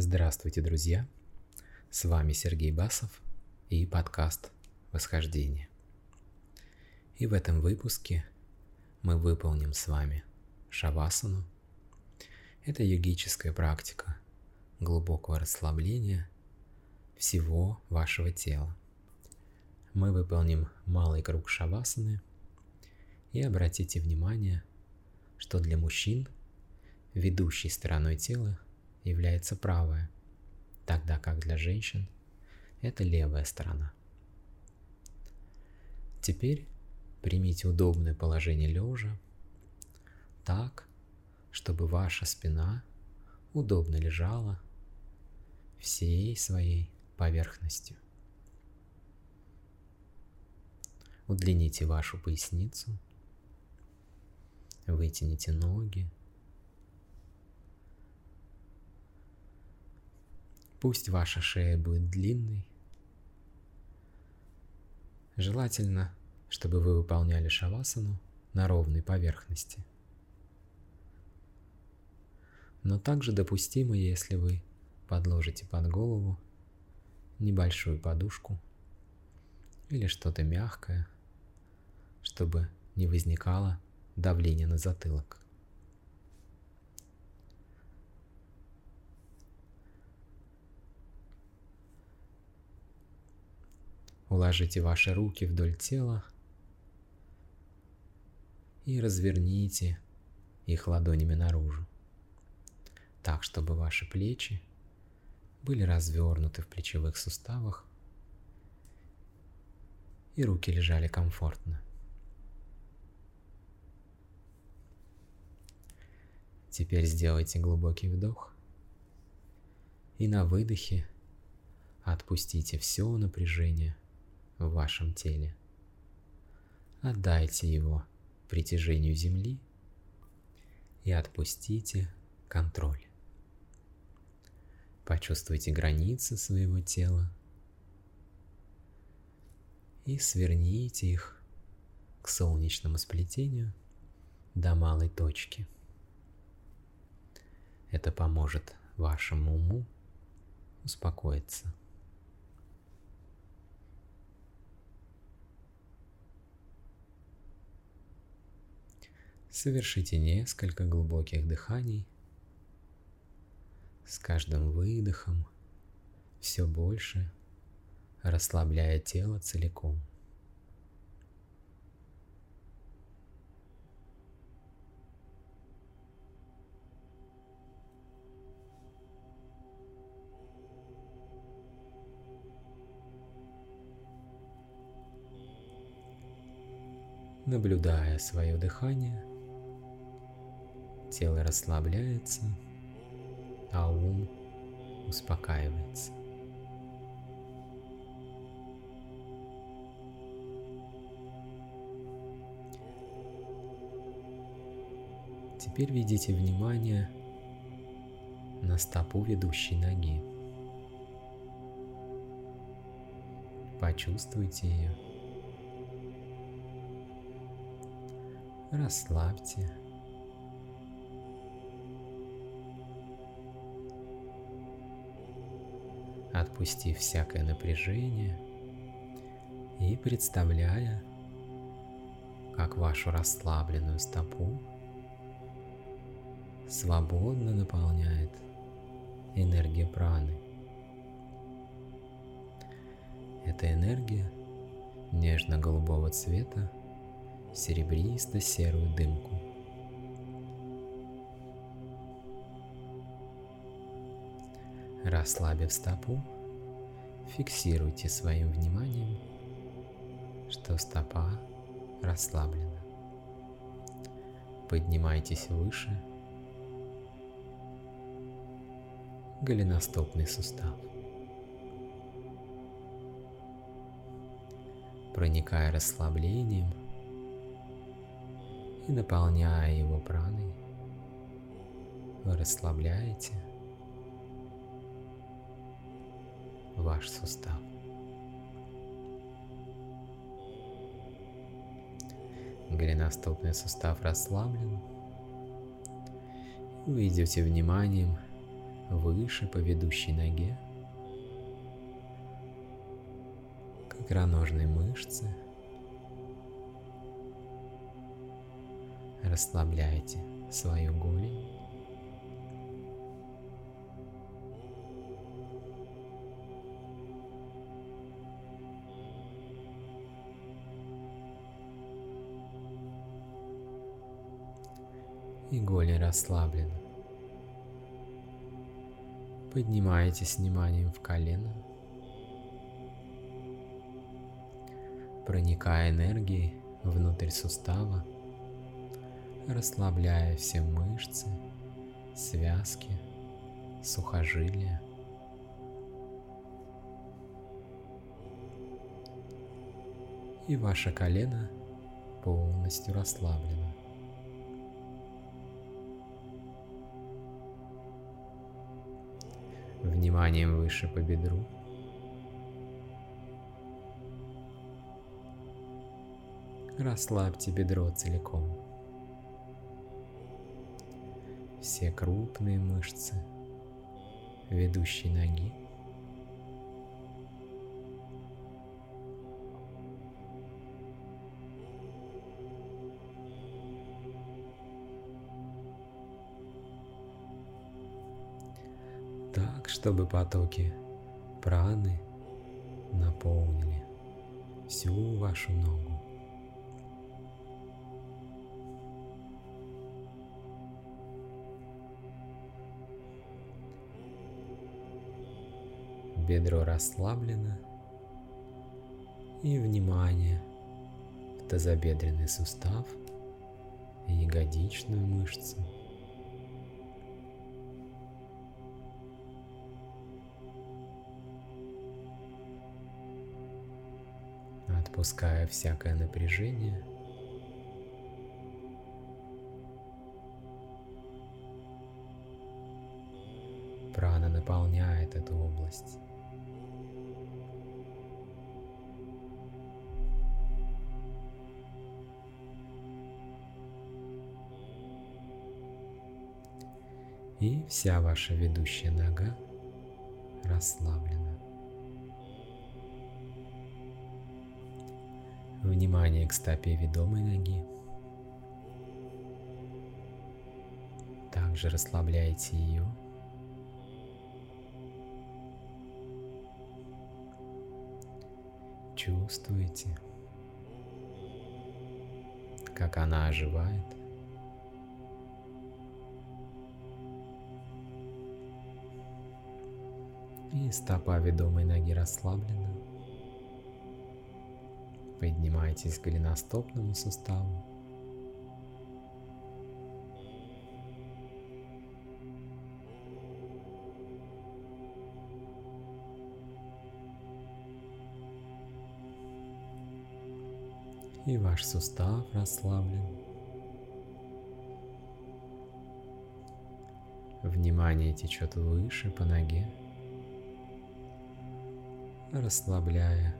Здравствуйте, друзья! С вами Сергей Басов и подкаст «Восхождение». И в этом выпуске мы выполним с вами шавасану. Это йогическая практика глубокого расслабления всего вашего тела. Мы выполним малый круг шавасаны и обратите внимание, что для мужчин ведущей стороной тела является правая, тогда как для женщин это левая сторона. Теперь примите удобное положение лежа так, чтобы ваша спина удобно лежала всей своей поверхностью. Удлините вашу поясницу, вытяните ноги, Пусть ваша шея будет длинной. Желательно, чтобы вы выполняли шавасану на ровной поверхности. Но также допустимо, если вы подложите под голову небольшую подушку или что-то мягкое, чтобы не возникало давления на затылок. Уложите ваши руки вдоль тела и разверните их ладонями наружу, так, чтобы ваши плечи были развернуты в плечевых суставах и руки лежали комфортно. Теперь сделайте глубокий вдох и на выдохе отпустите все напряжение – в вашем теле. Отдайте его притяжению Земли и отпустите контроль. Почувствуйте границы своего тела и сверните их к солнечному сплетению до малой точки. Это поможет вашему уму успокоиться. Совершите несколько глубоких дыханий. С каждым выдохом все больше расслабляя тело целиком. Наблюдая свое дыхание, тело расслабляется, а ум успокаивается. Теперь ведите внимание на стопу ведущей ноги. Почувствуйте ее. Расслабьте отпустив всякое напряжение и представляя, как вашу расслабленную стопу свободно наполняет энергия праны. Эта энергия нежно-голубого цвета серебристо-серую дымку. Расслабив стопу, фиксируйте своим вниманием, что стопа расслаблена. Поднимайтесь выше. Голеностопный сустав. Проникая расслаблением и наполняя его праной, вы расслабляете – ваш сустав. Голеностопный сустав расслаблен. Вы идете вниманием выше по ведущей ноге, к икроножной мышце. Расслабляйте свою голень. И голень расслаблена. Поднимаетесь вниманием в колено, проникая энергией внутрь сустава, расслабляя все мышцы, связки, сухожилия. И ваше колено полностью расслаблено. Вниманием выше по бедру. Расслабьте бедро целиком. Все крупные мышцы ведущей ноги. Чтобы потоки праны наполнили всю вашу ногу. Бедро расслаблено и внимание в тазобедренный сустав и ягодичную мышцу – отпуская всякое напряжение. Прана наполняет эту область. И вся ваша ведущая нога расслаблена. Внимание к стопе ведомой ноги. Также расслабляйте ее. Чувствуете, как она оживает. И стопа ведомой ноги расслаблена. Поднимайтесь к голеностопному суставу. И ваш сустав расслаблен. Внимание течет выше по ноге, расслабляя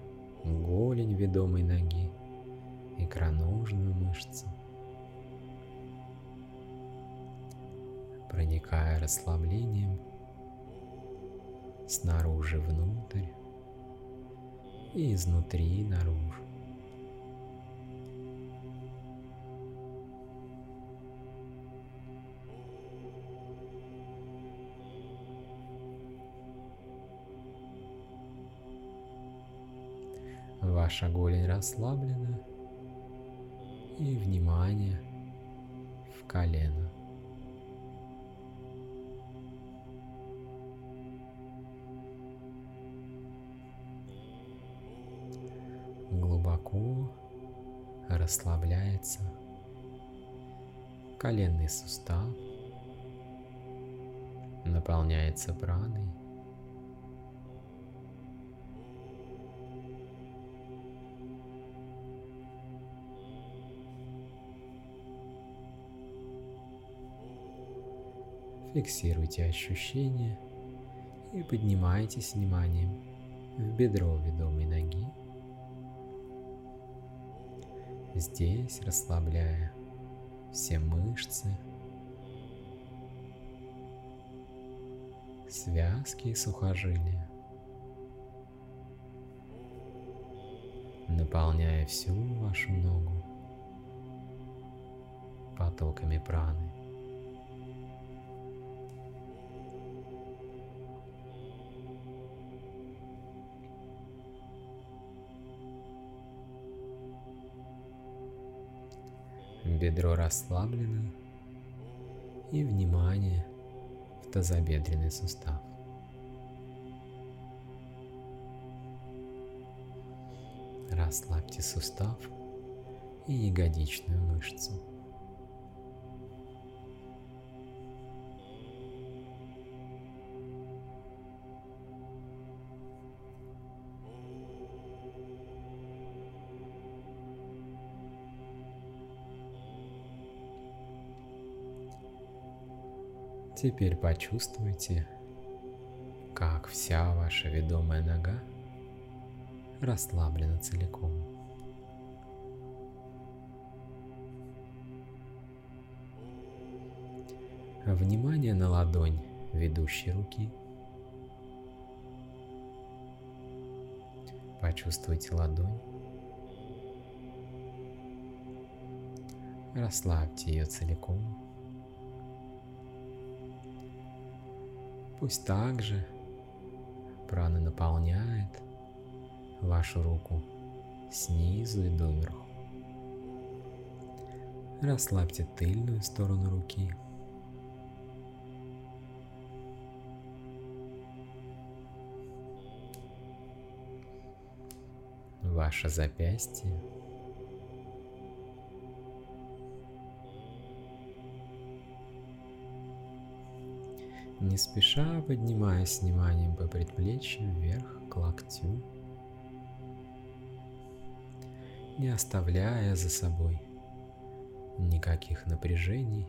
голень ведомой ноги, икроножную мышцу. Проникая расслаблением снаружи внутрь и изнутри наружу. Ваша голень расслаблена и внимание в колено. Глубоко расслабляется коленный сустав, наполняется праной. Фиксируйте ощущения и поднимайтесь вниманием в бедро ведомой ноги. Здесь расслабляя все мышцы, связки и сухожилия, наполняя всю вашу ногу потоками праны. Бедро расслаблено и внимание в тазобедренный сустав. Расслабьте сустав и ягодичную мышцу. Теперь почувствуйте, как вся ваша ведомая нога расслаблена целиком. Внимание на ладонь ведущей руки. Почувствуйте ладонь. Расслабьте ее целиком. Пусть также прана наполняет вашу руку снизу и доверху. Расслабьте тыльную сторону руки. Ваше запястье не спеша поднимаясь вниманием по предплечью вверх к локтю, не оставляя за собой никаких напряжений.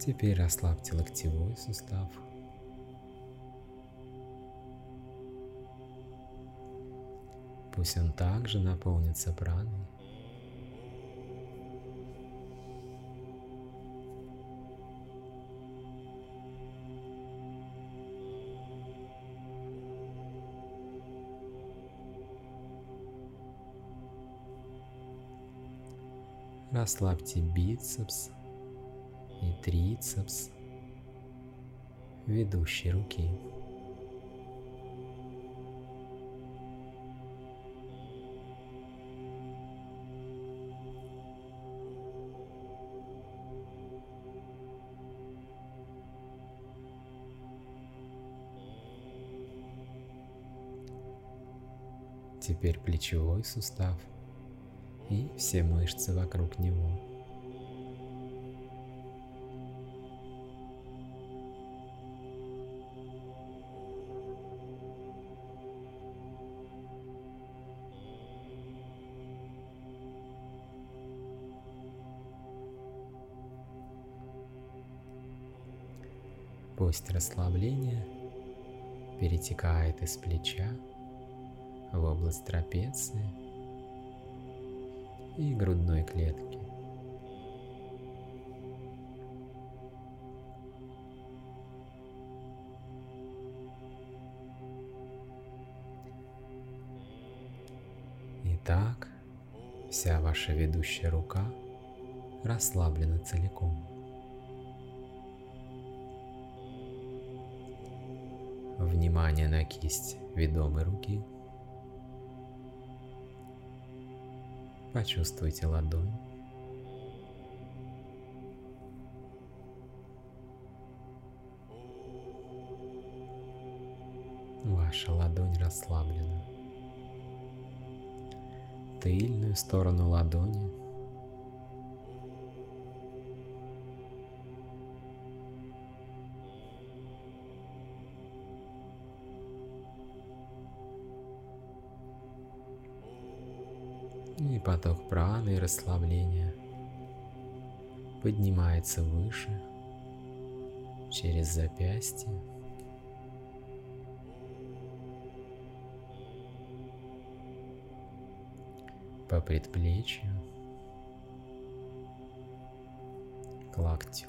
Теперь расслабьте локтевой сустав – Пусть он также наполнится праной. Расслабьте бицепс и трицепс ведущей руки. Теперь плечевой сустав и все мышцы вокруг него. Пусть расслабление перетекает из плеча в область трапеции и грудной клетки. Итак, вся ваша ведущая рука расслаблена целиком. Внимание на кисть ведомой руки – Почувствуйте ладонь. Ваша ладонь расслаблена. Тыльную сторону ладони поток праны и расслабления поднимается выше через запястье, по предплечью, к локтю.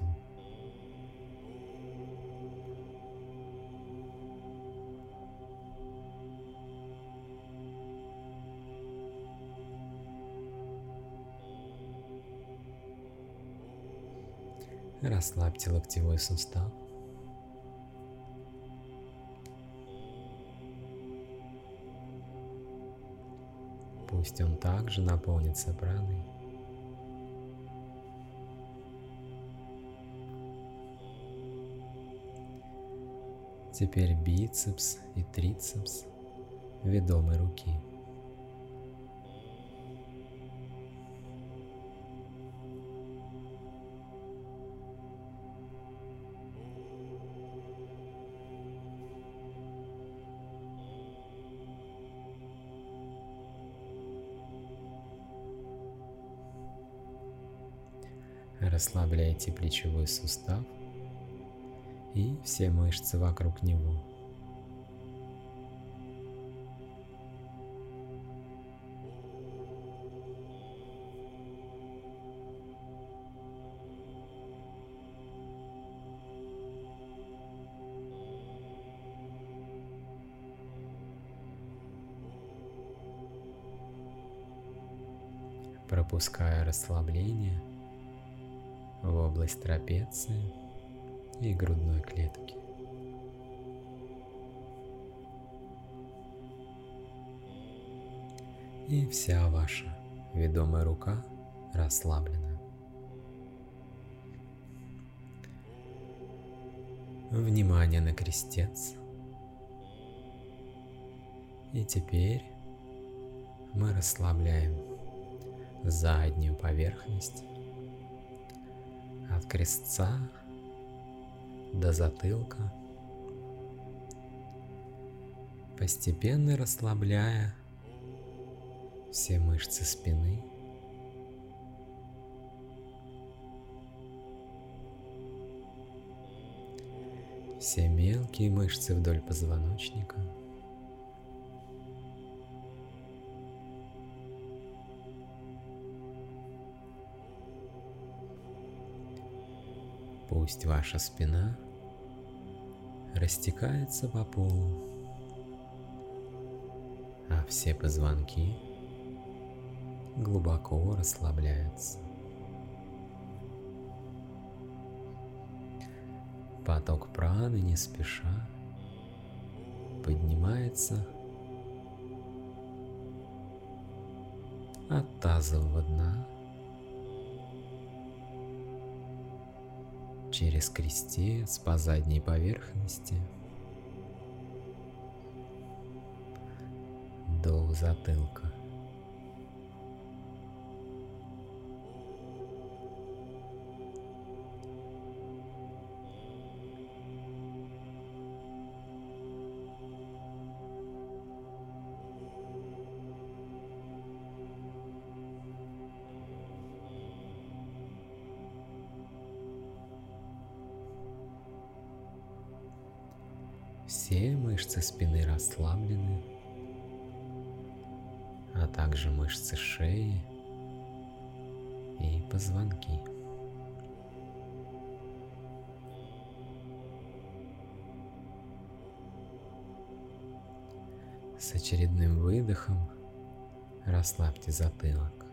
Расслабьте локтевой сустав. Пусть он также наполнится праной. Теперь бицепс и трицепс ведомой руки. Расслабляйте плечевой сустав и все мышцы вокруг него. пропуская расслабление – в область трапеции и грудной клетки. И вся ваша ведомая рука расслаблена. Внимание на крестец. И теперь мы расслабляем заднюю поверхность от крестца до затылка, постепенно расслабляя все мышцы спины. Все мелкие мышцы вдоль позвоночника – Пусть ваша спина растекается по полу, а все позвонки глубоко расслабляются. Поток праны не спеша поднимается от тазового дна через крестец по задней поверхности до затылка. С очередным выдохом расслабьте затылок.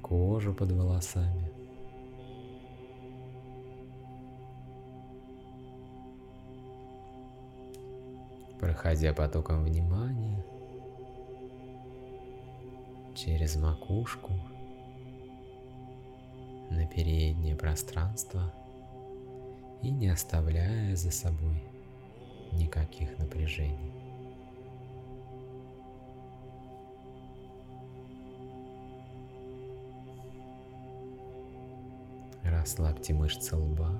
кожу под волосами. Проходя потоком внимания через макушку на переднее пространство и не оставляя за собой никаких напряжений. Расслабьте мышцы лба.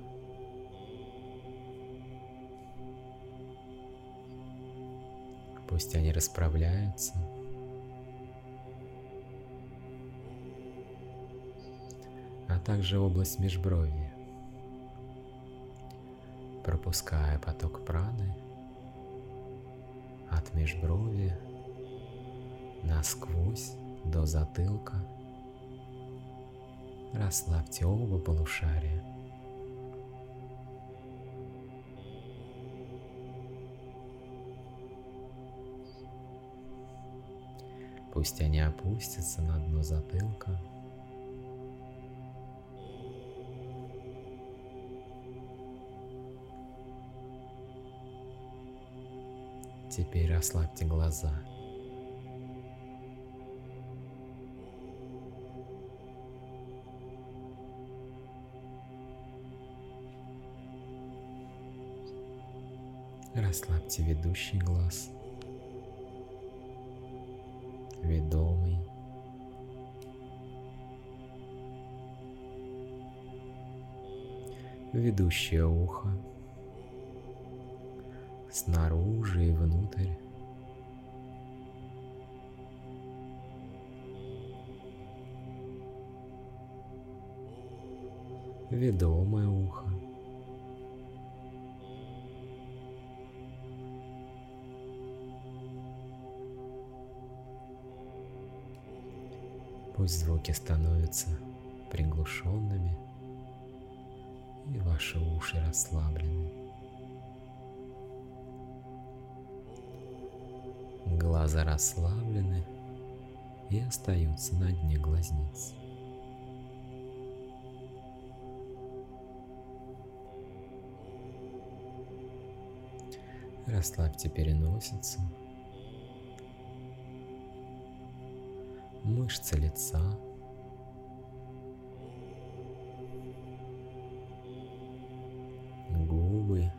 Пусть они расправляются. Также область межбровья. пропуская поток праны от межброви насквозь до затылка. Расслабьте оба полушария. Пусть они опустятся на дно затылка. Теперь расслабьте глаза. Расслабьте ведущий глаз. Ведомый. Ведущее ухо. Снаружи и внутрь. Ведомое ухо. Пусть звуки становятся приглушенными и ваши уши расслаблены. Глаза расслаблены и остаются на дне глазниц. Расслабьте переносицу мышцы лица, губы,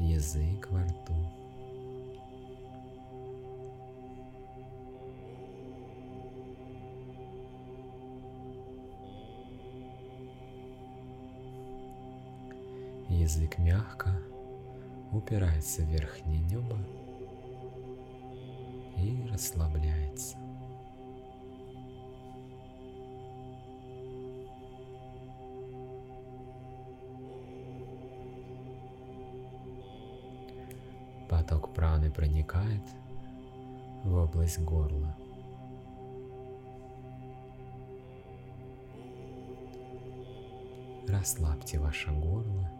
язык во рту. Язык мягко упирается в верхнее небо и расслабляется. Поток праны проникает в область горла. Расслабьте ваше горло,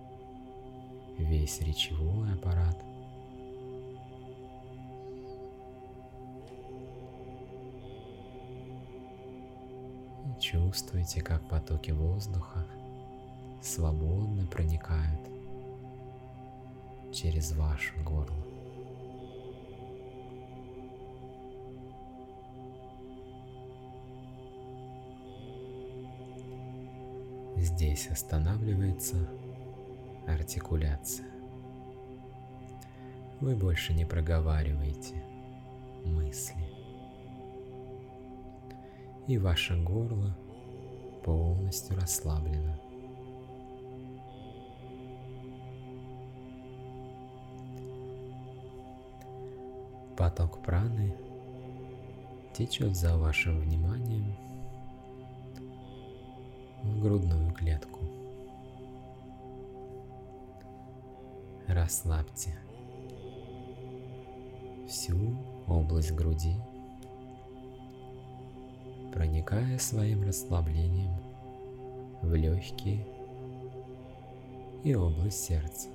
весь речевой аппарат. И чувствуйте, как потоки воздуха свободно проникают через ваше горло. Здесь останавливается артикуляция. Вы больше не проговариваете мысли. И ваше горло полностью расслаблено. Поток праны течет за вашим вниманием в грудную клетку. Расслабьте всю область груди, проникая своим расслаблением в легкие и область сердца.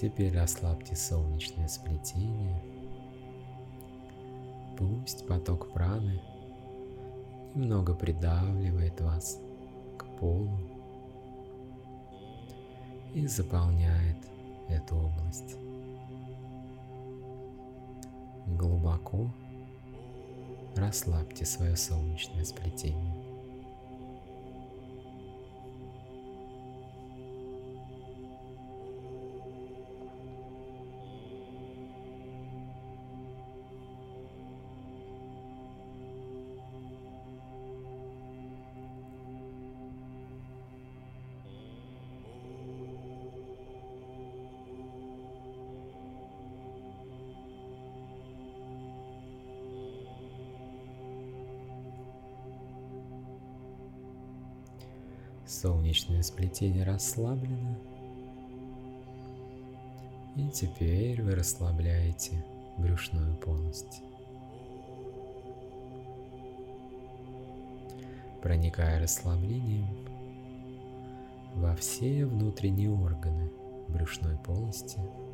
Теперь расслабьте солнечное сплетение. Пусть поток праны немного придавливает вас к полу и заполняет эту область. Глубоко расслабьте свое солнечное сплетение. Солнечное сплетение расслаблено. И теперь вы расслабляете брюшную полость. Проникая расслаблением во все внутренние органы брюшной полости –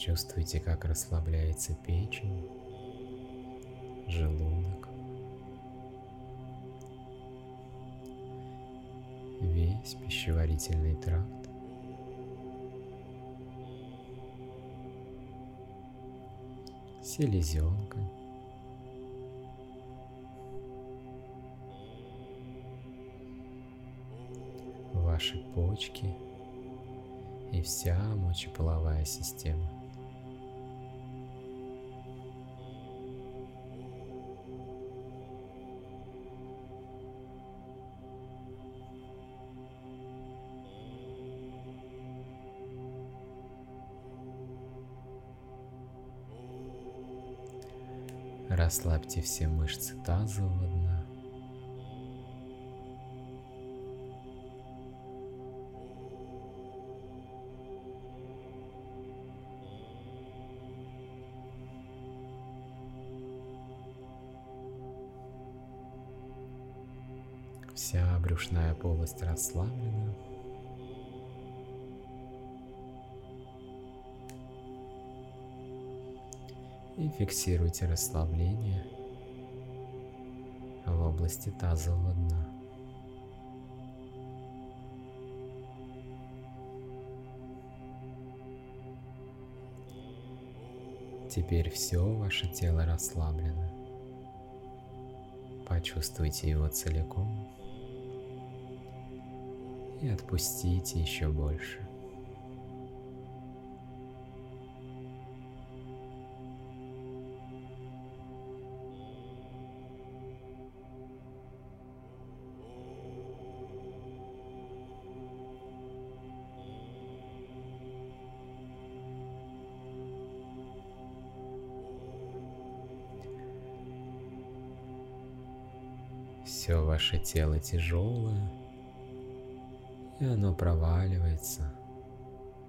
Чувствуйте, как расслабляется печень, желудок, весь пищеварительный тракт. селезенка, ваши почки и вся мочеполовая система. Расслабьте все мышцы тазового дна. Вся брюшная полость расслаблена. И фиксируйте расслабление в области тазового дна. Теперь все ваше тело расслаблено. Почувствуйте его целиком и отпустите еще больше. Все ваше тело тяжелое, и оно проваливается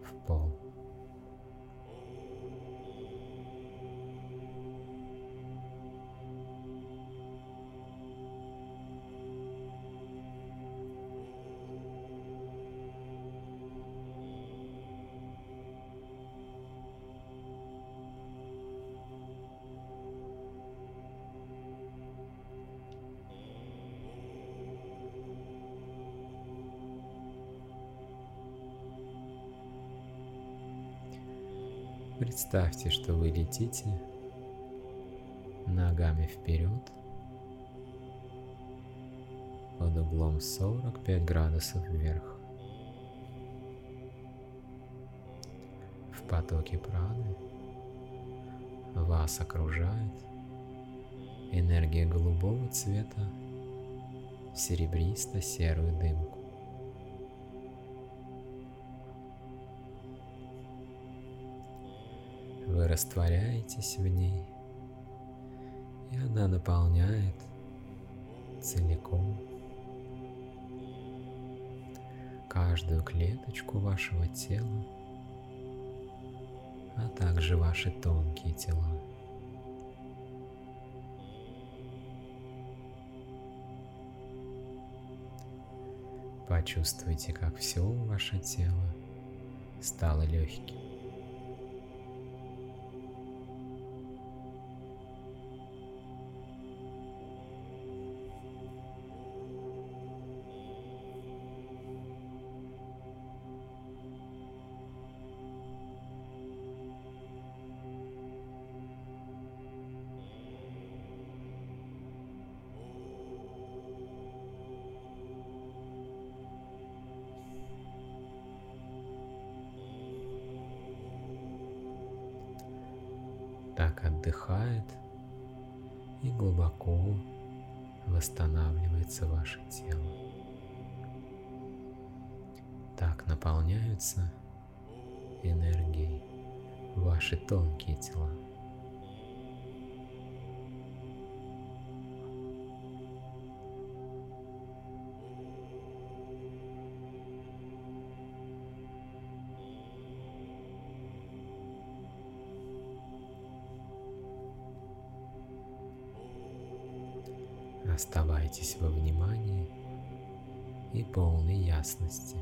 в пол. Представьте, что вы летите ногами вперед под углом 45 градусов вверх. В потоке праны вас окружает энергия голубого цвета серебристо-серую дымку. Вы растворяетесь в ней, и она наполняет целиком каждую клеточку вашего тела, а также ваши тонкие тела. Почувствуйте, как все ваше тело стало легким. Так отдыхает и глубоко восстанавливается ваше тело. Так наполняются энергией ваши тонкие тела. Полной ясности.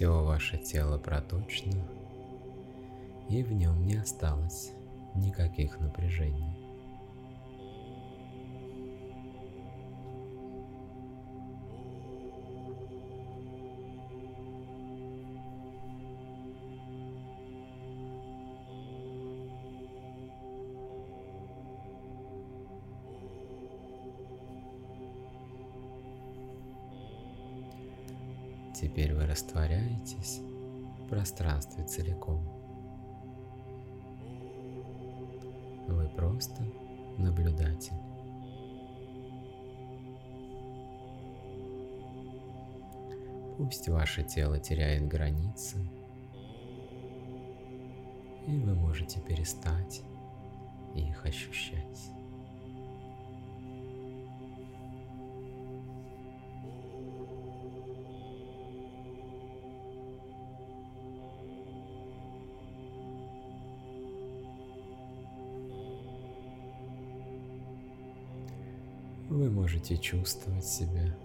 Все ваше тело проточно, и в нем не осталось никаких напряжений. Теперь вы растворяетесь в пространстве целиком. Вы просто наблюдатель. Пусть ваше тело теряет границы, и вы можете перестать их ощущать. Вы можете чувствовать себя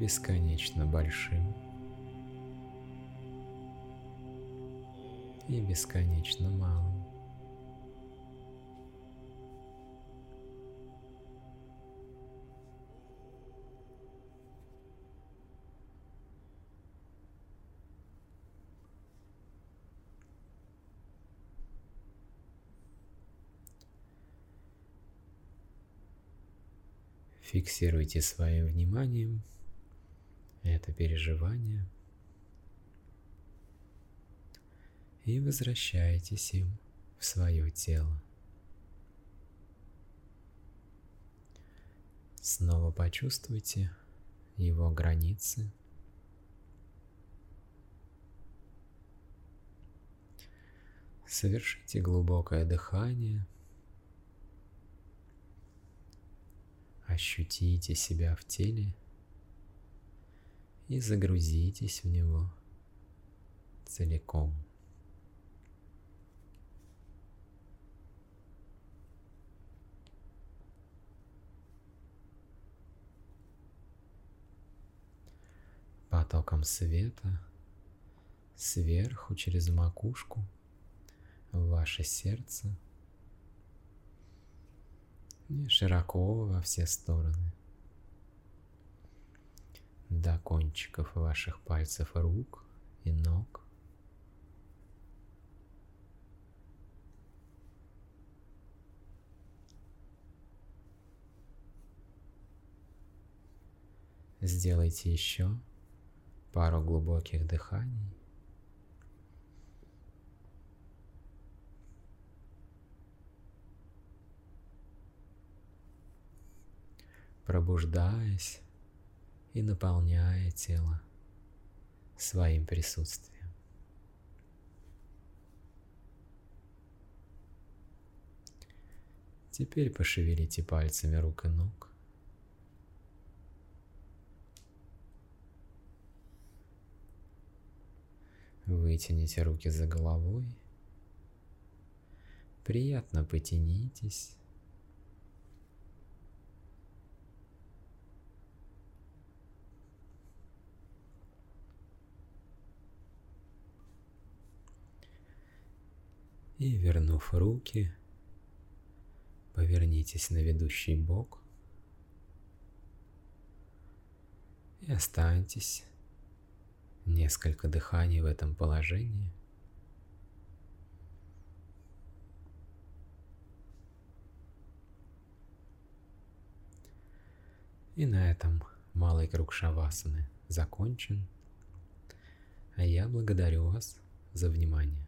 бесконечно большим и бесконечно малым. Фиксируйте своим вниманием это переживание и возвращайтесь им в свое тело. Снова почувствуйте его границы. Совершите глубокое дыхание – Ощутите себя в теле и загрузитесь в него целиком. Потоком света сверху через макушку в ваше сердце – широко во все стороны. До кончиков ваших пальцев рук и ног. Сделайте еще пару глубоких дыханий. Пробуждаясь и наполняя тело своим присутствием. Теперь пошевелите пальцами рук и ног. Вытяните руки за головой. Приятно потянитесь. и, вернув руки, повернитесь на ведущий бок и останьтесь несколько дыханий в этом положении. И на этом малый круг шавасаны закончен. А я благодарю вас за внимание.